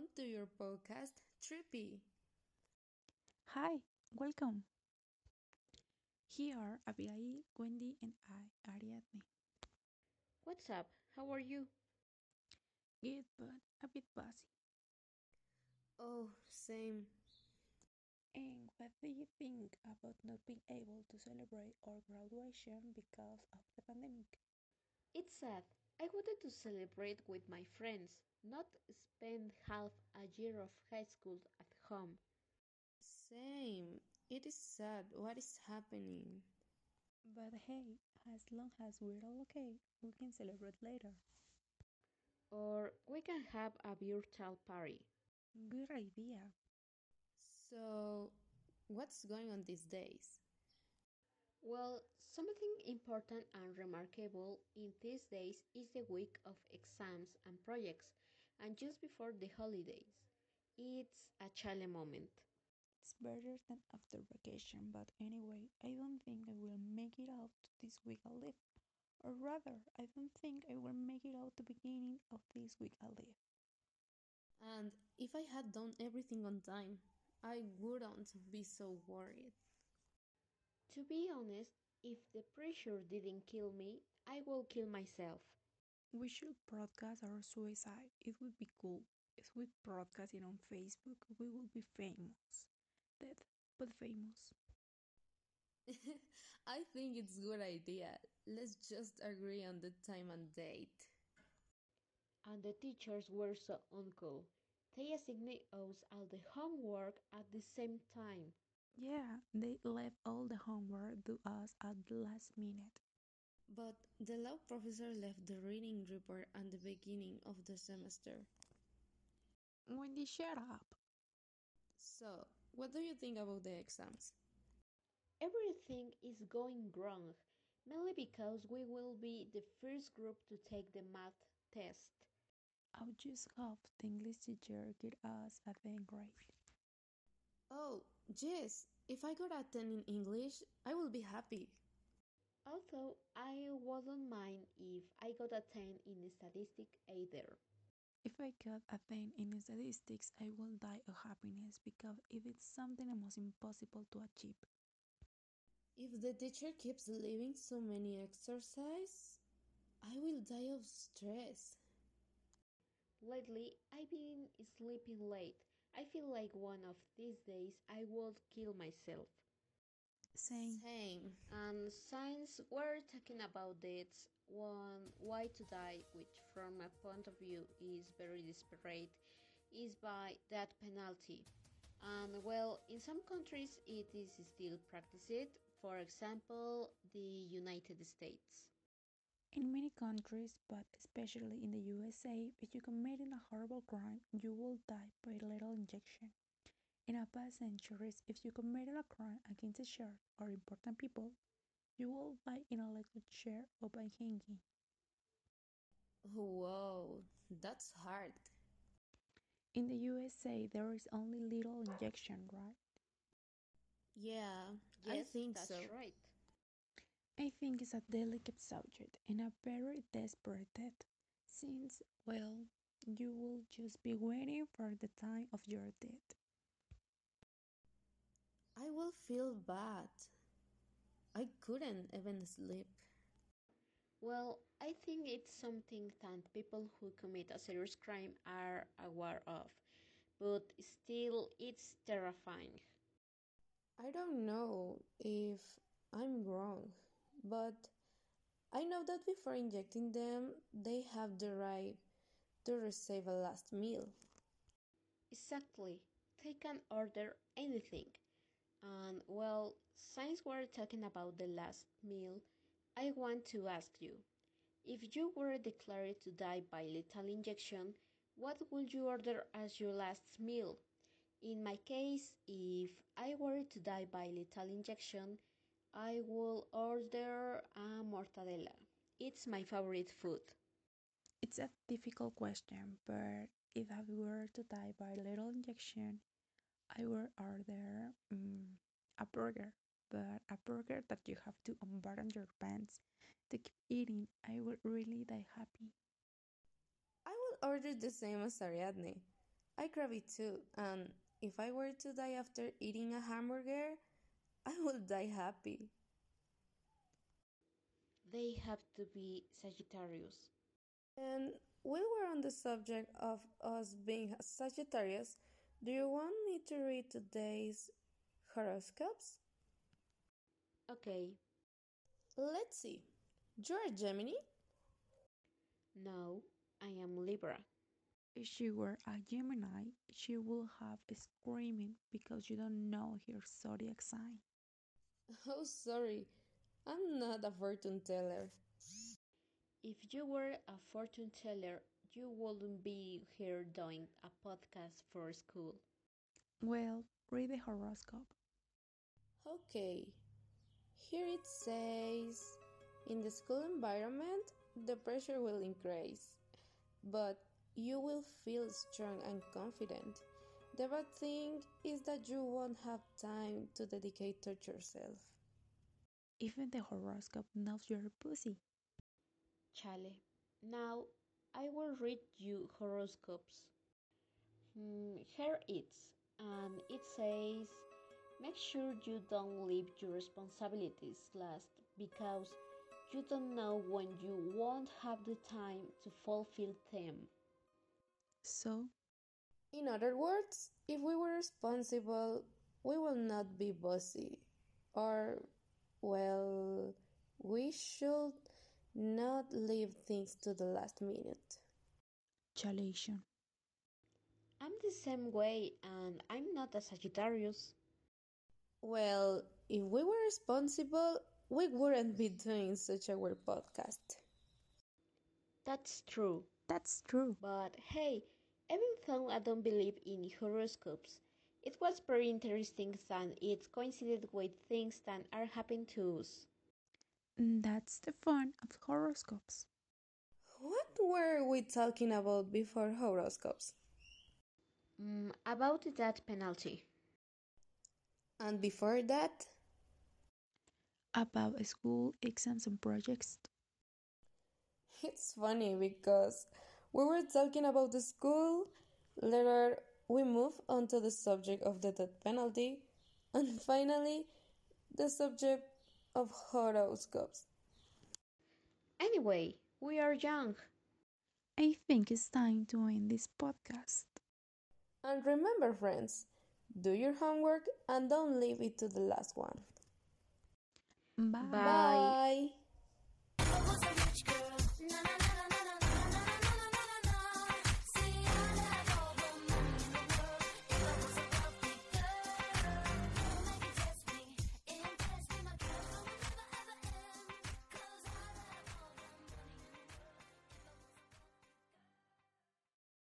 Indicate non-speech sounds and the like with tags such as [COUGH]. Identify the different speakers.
Speaker 1: Welcome to your podcast, Trippy.
Speaker 2: Hi, welcome. Here are Abigail, Wendy, and I, Ariadne.
Speaker 3: What's up? How are you?
Speaker 2: Good, but a bit busy.
Speaker 1: Oh, same.
Speaker 2: And what do you think about not being able to celebrate our graduation because of the pandemic?
Speaker 3: It's sad. I wanted to celebrate with my friends, not spend half a year of high school at home.
Speaker 1: Same. It is sad. What is happening?
Speaker 2: But hey, as long as we're all okay, we can celebrate later.
Speaker 3: Or we can have a virtual party.
Speaker 2: Good idea.
Speaker 1: So, what's going on these days?
Speaker 3: Well, something important and remarkable in these days is the week of exams and projects, and just before the holidays. It's a challenge moment.
Speaker 2: It's better than after vacation, but anyway, I don't think I will make it out this week I'll leave. Or rather, I don't think I will make it out the beginning of this week I'll leave.
Speaker 1: And if I had done everything on time, I wouldn't be so worried.
Speaker 3: To be honest, if the pressure didn't kill me, I will kill myself.
Speaker 2: We should broadcast our suicide. It would be cool. If we broadcast it on Facebook, we will be famous. Dead, but famous. [LAUGHS]
Speaker 1: I think it's a good idea. Let's just agree on the time and date.
Speaker 3: And the teachers were so uncool. They assigned us all the homework at the same time.
Speaker 2: Yeah, they left all the homework to us at the last minute.
Speaker 1: But the law professor left the reading report at the beginning of the semester.
Speaker 2: Wendy, shut up.
Speaker 1: So, what do you think about the exams?
Speaker 3: Everything is going wrong, mainly because we will be the first group to take the math test.
Speaker 2: I just hope the English teacher get us a 10 grade.
Speaker 1: Oh, yes, if I got a 10 in English, I will be happy.
Speaker 3: Although I wouldn't mind if I got a 10 in statistics either.
Speaker 2: If I got a 10 in statistics, I will die of happiness because if it is something almost impossible to achieve.
Speaker 1: If the teacher keeps leaving so many exercise, I will die of stress.
Speaker 3: Lately, I've been sleeping late. I feel like one of these days I will kill myself.
Speaker 2: Same.
Speaker 1: Same.
Speaker 3: And since we're talking about this, one why to die, which from my point of view is very desperate, is by that penalty. And well, in some countries it is still practiced, for example, the United States.
Speaker 2: In many countries, but especially in the USA, if you commit a horrible crime, you will die by lethal injection. In a past centuries, if you committed a crime against a church or important people, you will die in a electric chair or by hanging.
Speaker 1: Whoa, that's hard.
Speaker 2: In the USA, there is only little injection, right?
Speaker 1: Yeah,
Speaker 3: Yes,
Speaker 1: I think
Speaker 3: that's
Speaker 1: so.
Speaker 3: right.
Speaker 2: I think it's a delicate subject and a very desperate death, since, well, you will just be waiting for the time of your death.
Speaker 1: I will feel bad. I couldn't even sleep.
Speaker 3: Well, I think it's something that people who commit a serious crime are aware of, but still it's terrifying.
Speaker 1: I don't know if I'm wrong, but I know that before injecting them, they have the right to receive a last meal.
Speaker 3: Exactly. They can order anything. And well, since we're talking about the last meal, I want to ask you if you were declared to die by lethal injection, what would you order as your last meal? In my case, if I were to die by lethal injection, I will order a mortadella. It's my favorite food.
Speaker 2: It's a difficult question, but if I were to die by little injection, I would order um, a burger, but a burger that you have to unbutton your pants to keep eating. I would really die happy.
Speaker 1: I will order the same as Ariadne. I crave it too, and if I were to die after eating a hamburger, I will die happy.
Speaker 3: They have to be Sagittarius.
Speaker 1: And while we're on the subject of us being Sagittarius, do you want me to read today's horoscopes?
Speaker 3: Okay,
Speaker 1: Let's see. You're a Gemini?
Speaker 3: no, I am Libra.
Speaker 2: If she were a Gemini, she would have screaming because you don't know her zodiac sign. [LAUGHS]
Speaker 1: Oh, sorry. I'm not a fortune teller.
Speaker 3: If you were a fortune teller, you wouldn't be here doing a podcast for school.
Speaker 2: Well, read the horoscope.
Speaker 1: Okay. Here it says In the school environment, the pressure will increase, but you will feel strong and confident. The bad thing is that you won't have time to dedicate to yourself.
Speaker 2: Even the horoscope knows you're a pussy.
Speaker 3: Chale. Now I will read you horoscopes. Hmm, here it's, and it says, make sure you don't leave your responsibilities last because you don't know when you won't have the time to fulfill them.
Speaker 2: So,
Speaker 1: In other words, if we were responsible, we will not be bossy. Or, well, we should not leave things to the last minute.
Speaker 2: chalation.
Speaker 3: I'm the same way, and I'm not a Sagittarius.
Speaker 1: Well, if we were responsible, we wouldn't be doing such a weird podcast.
Speaker 3: That's true.
Speaker 2: That's true.
Speaker 3: But hey, even though I don't believe in horoscopes, it was very interesting that it coincided with things that are happening to us.
Speaker 2: Mm, That's the fun of horoscopes.
Speaker 1: What were we talking about before horoscopes?
Speaker 3: Mm, about the death penalty.
Speaker 1: And before that?
Speaker 2: About school exams and projects.
Speaker 1: It's funny because we were talking about the school, later we move on to the subject of the death penalty, [LAUGHS] and finally the subject of horoscopes.
Speaker 3: Anyway, we are young.
Speaker 2: I think it's time to end this podcast.
Speaker 1: And remember, friends, do your homework and don't leave it to the last one.
Speaker 2: Bye.
Speaker 3: Bye.